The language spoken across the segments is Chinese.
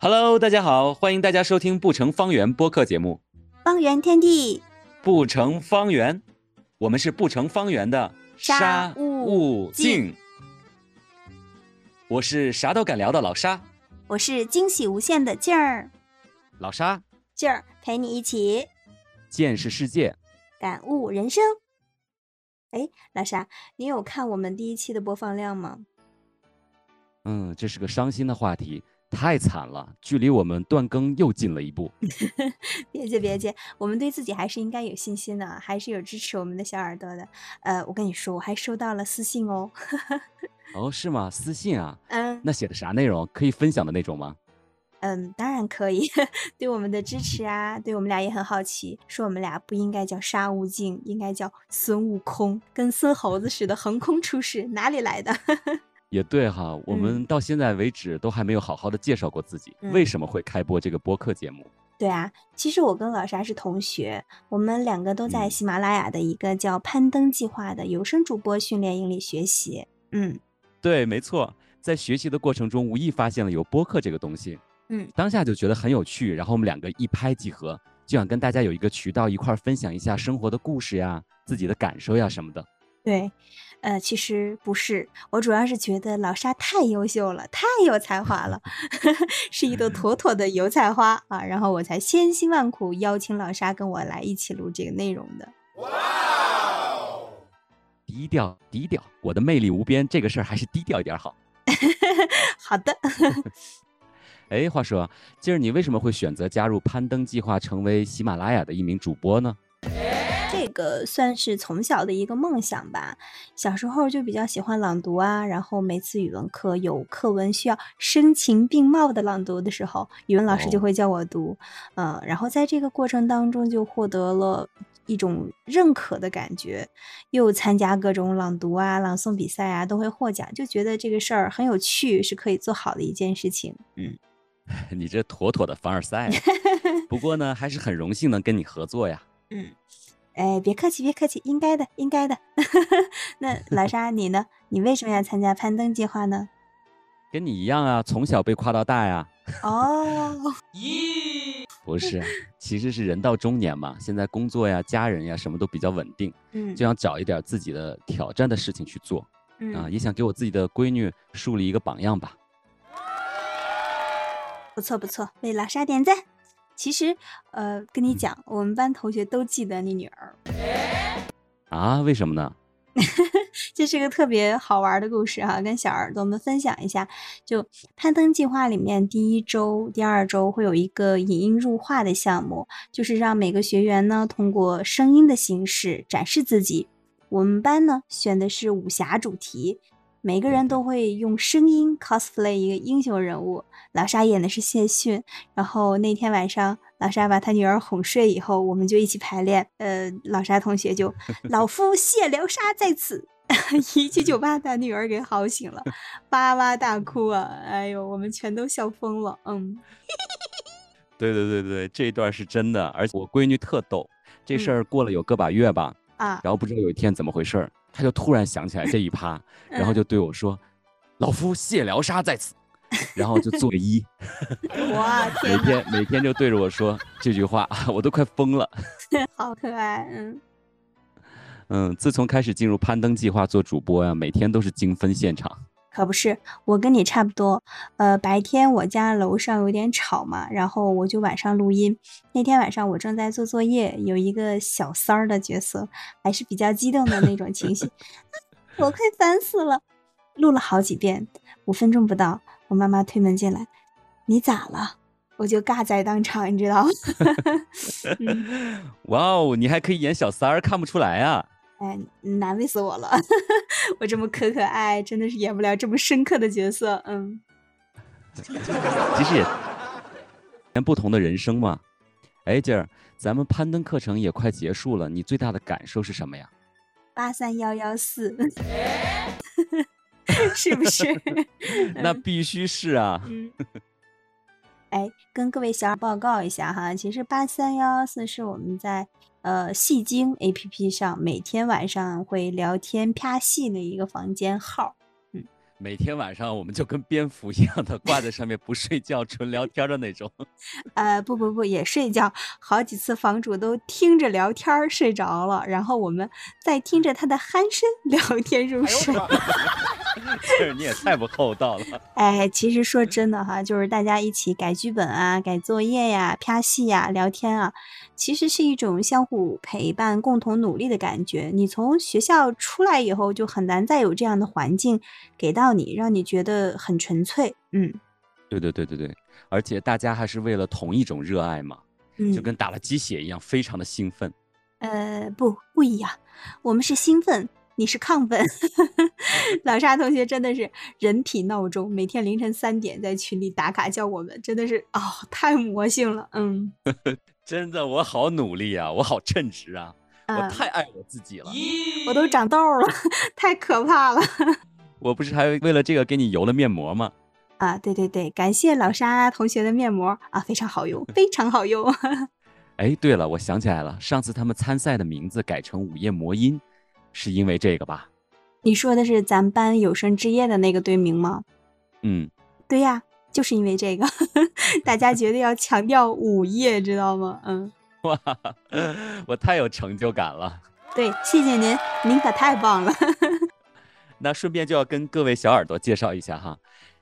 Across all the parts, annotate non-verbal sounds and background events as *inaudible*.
Hello，大家好，欢迎大家收听《不成方圆》播客节目。方圆天地，不成方圆，我们是不成方圆的沙悟净。我是啥都敢聊的老沙，我是惊喜无限的劲儿。老沙，劲儿陪你一起见识世界，感悟人生。哎，老沙，你有看我们第一期的播放量吗？嗯，这是个伤心的话题，太惨了，距离我们断更又近了一步。*laughs* 别介别介，我们对自己还是应该有信心的，还是有支持我们的小耳朵的。呃，我跟你说，我还收到了私信哦。*laughs* 哦，是吗？私信啊？嗯，那写的啥内容？可以分享的那种吗？嗯，当然可以，*laughs* 对我们的支持啊，对我们俩也很好奇，说我们俩不应该叫沙悟净，应该叫孙悟空，跟孙猴子似的横空出世，哪里来的？也对哈，我们到现在为止都还没有好好的介绍过自己，为什么会开播这个播客节目？对啊，其实我跟老沙是同学，我们两个都在喜马拉雅的一个叫攀登计划的有声主播训练营里学习。嗯，对，没错，在学习的过程中无意发现了有播客这个东西。嗯，当下就觉得很有趣，然后我们两个一拍即合，就想跟大家有一个渠道一块分享一下生活的故事呀、自己的感受呀什么的。对，呃，其实不是，我主要是觉得老沙太优秀了，太有才华了，*laughs* 是一朵妥妥的油菜花啊，然后我才千辛万苦邀请老沙跟我来一起录这个内容的。哇，低调低调，我的魅力无边，这个事儿还是低调一点好。*laughs* 好的。*laughs* 哎，话说，今儿你为什么会选择加入攀登计划，成为喜马拉雅的一名主播呢？这个算是从小的一个梦想吧。小时候就比较喜欢朗读啊，然后每次语文课有课文需要声情并茂的朗读的时候，语文老师就会叫我读。嗯，然后在这个过程当中就获得了一种认可的感觉，又参加各种朗读啊、朗诵比赛啊，都会获奖，就觉得这个事儿很有趣，是可以做好的一件事情。嗯。*laughs* 你这妥妥的凡尔赛，*laughs* 不过呢，还是很荣幸能跟你合作呀。嗯，哎，别客气，别客气，应该的，应该的。*laughs* 那 *laughs* 老沙，你呢？你为什么要参加攀登计划呢？跟你一样啊，从小被夸到大呀。*laughs* 哦，咦，不是，其实是人到中年嘛，现在工作呀、家人呀，什么都比较稳定，嗯，就想找一点自己的挑战的事情去做，啊，也想给我自己的闺女树立一个榜样吧。不错不错，为老沙点赞。其实，呃，跟你讲，我们班同学都记得你女儿。啊？为什么呢？*laughs* 这是个特别好玩的故事哈，跟小耳朵们分享一下。就攀登计划里面，第一周、第二周会有一个引音入画的项目，就是让每个学员呢通过声音的形式展示自己。我们班呢选的是武侠主题。每个人都会用声音 cosplay 一个英雄人物，老沙演的是谢逊。然后那天晚上，老沙把他女儿哄睡以后，我们就一起排练。呃，老沙同学就 *laughs* 老夫谢疗沙在此，*laughs* 一句就把他女儿给嚎醒了，*laughs* 哇哇大哭啊！哎呦，我们全都笑疯了。嗯，对对对对，这一段是真的，而且我闺女特逗。这事儿过了有个把月吧，啊，然后不知道有一天怎么回事儿。他就突然想起来这一趴，然后就对我说：“老夫谢疗沙在此。”然后就做个揖。哇，每天每天就对着我说这句话，*laughs* 我都快疯了。*laughs* 好可爱，嗯嗯。自从开始进入攀登计划做主播呀，每天都是精分现场。可不是，我跟你差不多。呃，白天我家楼上有点吵嘛，然后我就晚上录音。那天晚上我正在做作业，有一个小三儿的角色，还是比较激动的那种情绪，*laughs* 我快烦死了。录了好几遍，五分钟不到，我妈妈推门进来，你咋了？我就尬在当场，你知道吗？*laughs* *laughs* 哇哦，你还可以演小三儿，看不出来啊。哎，难为死我了！*laughs* 我这么可可爱，真的是演不了这么深刻的角色。嗯，其实也，不同的人生嘛。哎，姐儿，咱们攀登课程也快结束了，你最大的感受是什么呀？八三幺幺四，*laughs* 是不是？*laughs* 那必须是啊。嗯。*laughs* 哎，跟各位小伙报告一下哈，其实八三幺幺四是我们在。呃，戏精 A P P 上每天晚上会聊天啪戏的一个房间号，嗯，每天晚上我们就跟蝙蝠一样的挂在上面不睡觉，纯聊天的那种。呃，不不不，也睡觉，好几次房主都听着聊天睡着了，然后我们再听着他的鼾声聊天入睡。这 *laughs* 你也太不厚道了。哎，其实说真的哈，就是大家一起改剧本啊、改作业呀、拍戏呀、聊天啊，其实是一种相互陪伴、共同努力的感觉。你从学校出来以后，就很难再有这样的环境给到你，让你觉得很纯粹。嗯，对对对对对，而且大家还是为了同一种热爱嘛，嗯，就跟打了鸡血一样，非常的兴奋。呃，不不一样，我们是兴奋。你是亢奋，*laughs* 老沙同学真的是人体闹钟，每天凌晨三点在群里打卡叫我们，真的是哦，太魔性了，嗯，*laughs* 真的我好努力啊，我好称职啊，我太爱我自己了，我都长痘了，*laughs* 太可怕了。我不是还为了这个给你油了面膜吗？啊，对对对，感谢老沙同学的面膜啊，非常好用，非常好用。哎，对了，我想起来了，上次他们参赛的名字改成午夜魔音。是因为这个吧？你说的是咱班有生之夜的那个队名吗？嗯，对呀，就是因为这个，*laughs* 大家绝对要强调午夜，知道吗？嗯，哇，*laughs* 我太有成就感了。对，谢谢您，您可太棒了。*laughs* 那顺便就要跟各位小耳朵介绍一下哈，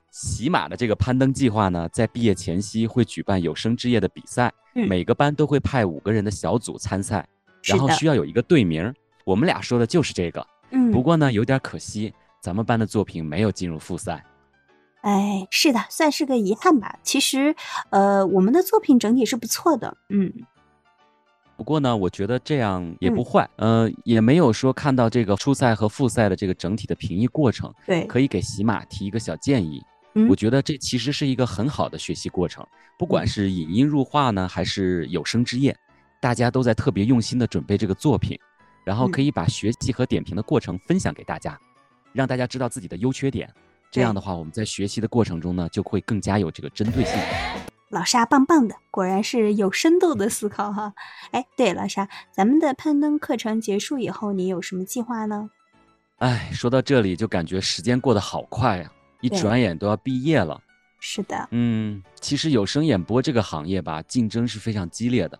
喜马的这个攀登计划呢，在毕业前夕会举办有生之夜的比赛，每个班都会派五个人的小组参赛，然后需要有一个队名。我们俩说的就是这个，嗯，不过呢，有点可惜，咱们班的作品没有进入复赛。哎，是的，算是个遗憾吧。其实，呃，我们的作品整体是不错的，嗯。不过呢，我觉得这样也不坏，呃，也没有说看到这个初赛和复赛的这个整体的评议过程，对，可以给喜马提一个小建议。我觉得这其实是一个很好的学习过程，不管是引音入画呢，还是有声之夜，大家都在特别用心的准备这个作品。然后可以把学习和点评的过程分享给大家，让大家知道自己的优缺点。这样的话，我们在学习的过程中呢，就会更加有这个针对性。老沙棒棒的，果然是有深度的思考哈。哎，对，老沙，咱们的攀登课程结束以后，你有什么计划呢？哎，说到这里就感觉时间过得好快呀，一转眼都要毕业了。是的，嗯，其实有声演播这个行业吧，竞争是非常激烈的，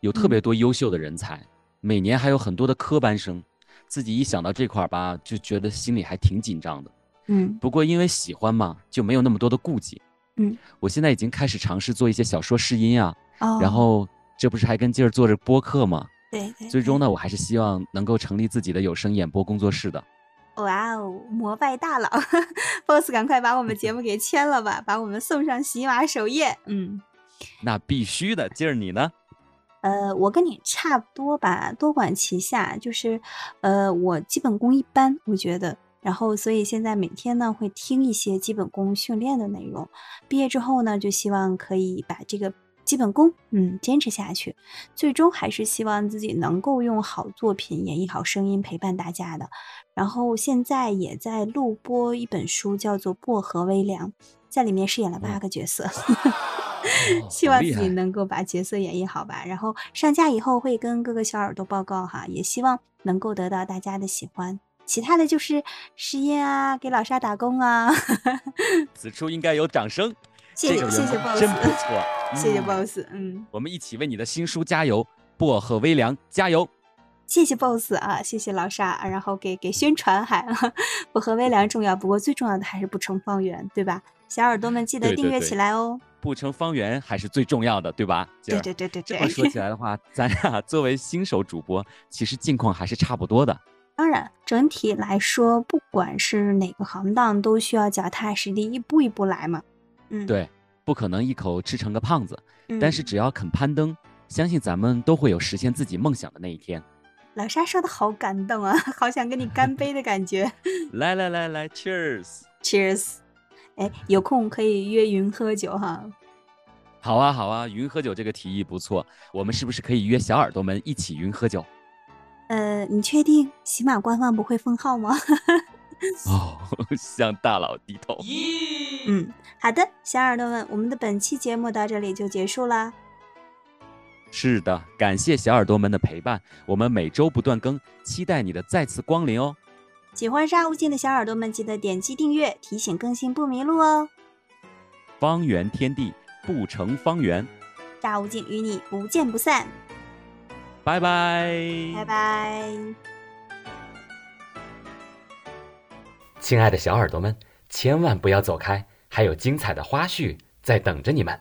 有特别多优秀的人才。每年还有很多的科班生，自己一想到这块儿吧，就觉得心里还挺紧张的。嗯，不过因为喜欢嘛，就没有那么多的顾忌。嗯，我现在已经开始尝试做一些小说试音啊，哦，然后这不是还跟劲儿做着播客吗？对对。最终呢，我还是希望能够成立自己的有声演播工作室的。哇哦，膜拜大佬，*laughs* boss，赶快把我们节目给签了吧，把我们送上喜马首页。嗯，那必须的，劲儿你呢？呃，我跟你差不多吧，多管齐下，就是，呃，我基本功一般，我觉得，然后所以现在每天呢会听一些基本功训练的内容，毕业之后呢就希望可以把这个基本功，嗯，坚持下去，最终还是希望自己能够用好作品演绎好声音陪伴大家的，然后现在也在录播一本书，叫做《薄荷微凉》，在里面饰演了八个角色。*laughs* 希望自己能够把角色演绎好吧，然后上架以后会跟各个小耳朵报告哈，也希望能够得到大家的喜欢。其他的就是实验啊，给老沙打工啊。*laughs* 此处应该有掌声，谢谢谢谢 boss，真不错，谢谢 boss，嗯，我们一起为你的新书加油，薄荷微凉加油。谢谢 boss 啊，谢谢老沙，然后给给宣传还不和微凉重要，不过最重要的还是不成方圆，对吧？小耳朵们记得订阅起来哦。不成方圆还是最重要的，对吧？对对对对对。这么说 *laughs* 起来的话，咱俩作为新手主播，其实境况还是差不多的。当然，整体来说，不管是哪个行当，都需要脚踏实地，一步一步来嘛。嗯，对，不可能一口吃成个胖子。但是只要肯攀登，相信咱们都会有实现自己梦想的那一天。老沙说的好感动啊，*laughs* 好想跟你干杯的感觉。*laughs* 来来来来，Cheers！Cheers！哎，有空可以约云喝酒哈。好啊，好啊，云喝酒这个提议不错。我们是不是可以约小耳朵们一起云喝酒？呃，你确定喜马官方不会封号吗？*laughs* 哦，向大佬低头。嗯，好的，小耳朵们，我们的本期节目到这里就结束啦。是的，感谢小耳朵们的陪伴，我们每周不断更，期待你的再次光临哦。喜欢沙悟净的小耳朵们，记得点击订阅，提醒更新不迷路哦。方圆天地不成方圆，沙悟净与你不见不散。拜拜，拜拜。亲爱的小耳朵们，千万不要走开，还有精彩的花絮在等着你们。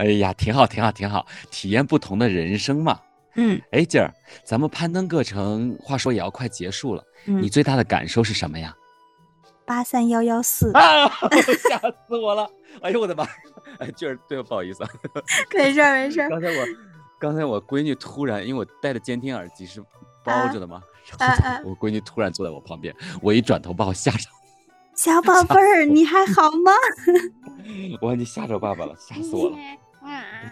哎呀，挺好，挺好，挺好，体验不同的人生嘛。嗯，哎，静儿，咱们攀登课程，话说也要快结束了，你最大的感受是什么呀？八三幺幺四啊！吓死我了！哎呦我的妈！哎，静儿，对，不好意思啊。*laughs* 没事没事。*laughs* 刚才我，刚才我闺女突然，因为我戴的监听耳机是包着的嘛，然后 *laughs* 我闺女突然坐在我旁边，我一转头把我吓着。小宝贝儿，你还好吗？我你吓着爸爸了，吓死我了。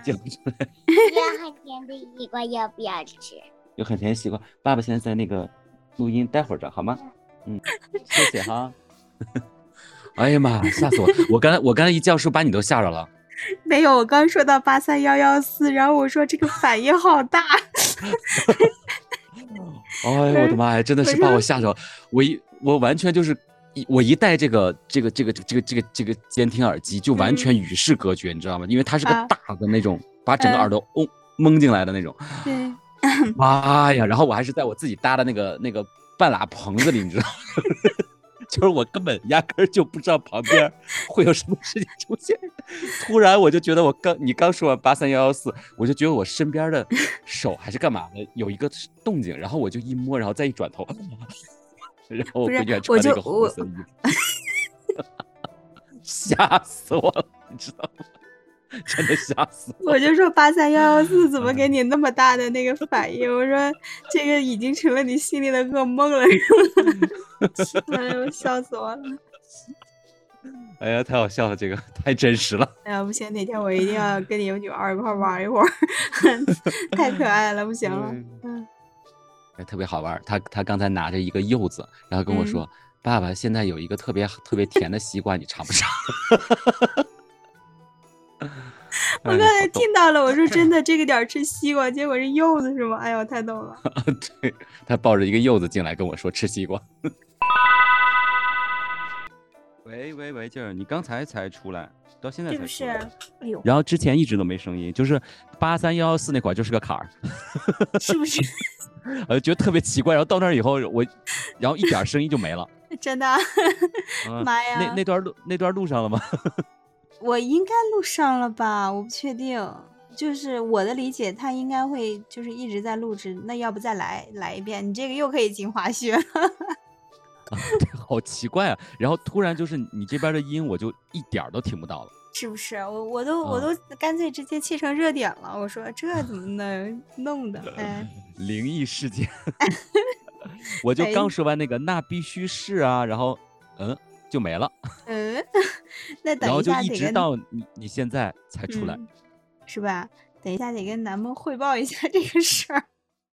讲不出来。有很甜的西瓜，要不要吃？有很甜的西瓜，爸爸现在在那个录音，待会儿着好吗？嗯，谢谢哈。*laughs* 哎呀妈，吓死我！我刚才我刚才一叫是不是把你都吓着了？没有，我刚说到八三幺幺四，然后我说这个反应好大。*laughs* 哎呦我的妈呀，真的是把我吓着！我一我完全就是一我一戴这个这个这个这个这个这个监听耳机，就完全与世隔绝，你知道吗？因为它是个大的那种，把整个耳朵嗡蒙进来的那种。对。*laughs* 妈呀！然后我还是在我自己搭的那个那个半拉棚子里，你知道。*laughs* 就是我根本压根儿就不知道旁边会有什么事情出现，突然我就觉得我刚你刚说完八三幺幺四，我就觉得我身边的手还是干嘛的有一个动静，然后我就一摸，然后再一转头，然后我闺女穿那个红色衣服，*laughs* 吓死我了，你知道吗？真的吓死我！我就说八三幺幺四怎么给你那么大的那个反应？我说这个已经成了你心里的噩梦了，是吗？哎呦，笑死我了！哎呀，太好笑了，这个太真实了。哎呀，不行，哪天我一定要跟你们女儿一块玩一会儿，*laughs* 太可爱了，不行了。嗯，哎，特别好玩。他他刚才拿着一个柚子，然后跟我说：“爸爸，现在有一个特别特别甜的西瓜，你尝不尝？” *laughs* 我刚才听到了，我说 *laughs* 真的，这个点吃西瓜，结果是柚子是吗？哎呦，太逗了！*laughs* 对他抱着一个柚子进来跟我说吃西瓜。喂喂喂，静儿，你刚才才出来，到现在才出来，哎呦，然后之前一直都没声音，就是八三幺幺四那块就是个坎儿，是不是？呃，觉得特别奇怪，然后到那儿以后，我，然后一点声音就没了，*laughs* 真的？妈呀！那那段录那段录上了吗？*laughs* 我应该录上了吧？我不确定，就是我的理解，他应该会就是一直在录制。那要不再来来一遍？你这个又可以进滑雪了，*laughs* 好奇怪啊！然后突然就是你这边的音，我就一点都听不到了，是不是？我我都我都干脆直接切成热点了。我说这怎么能弄的？哎，*laughs* 灵异事件，*laughs* 我就刚说完那个，那必须是啊，然后嗯。就没了，嗯，*laughs* 那等一下然后就一直到你你现在才出来，是吧？等一下得跟南梦汇报一下这个事儿。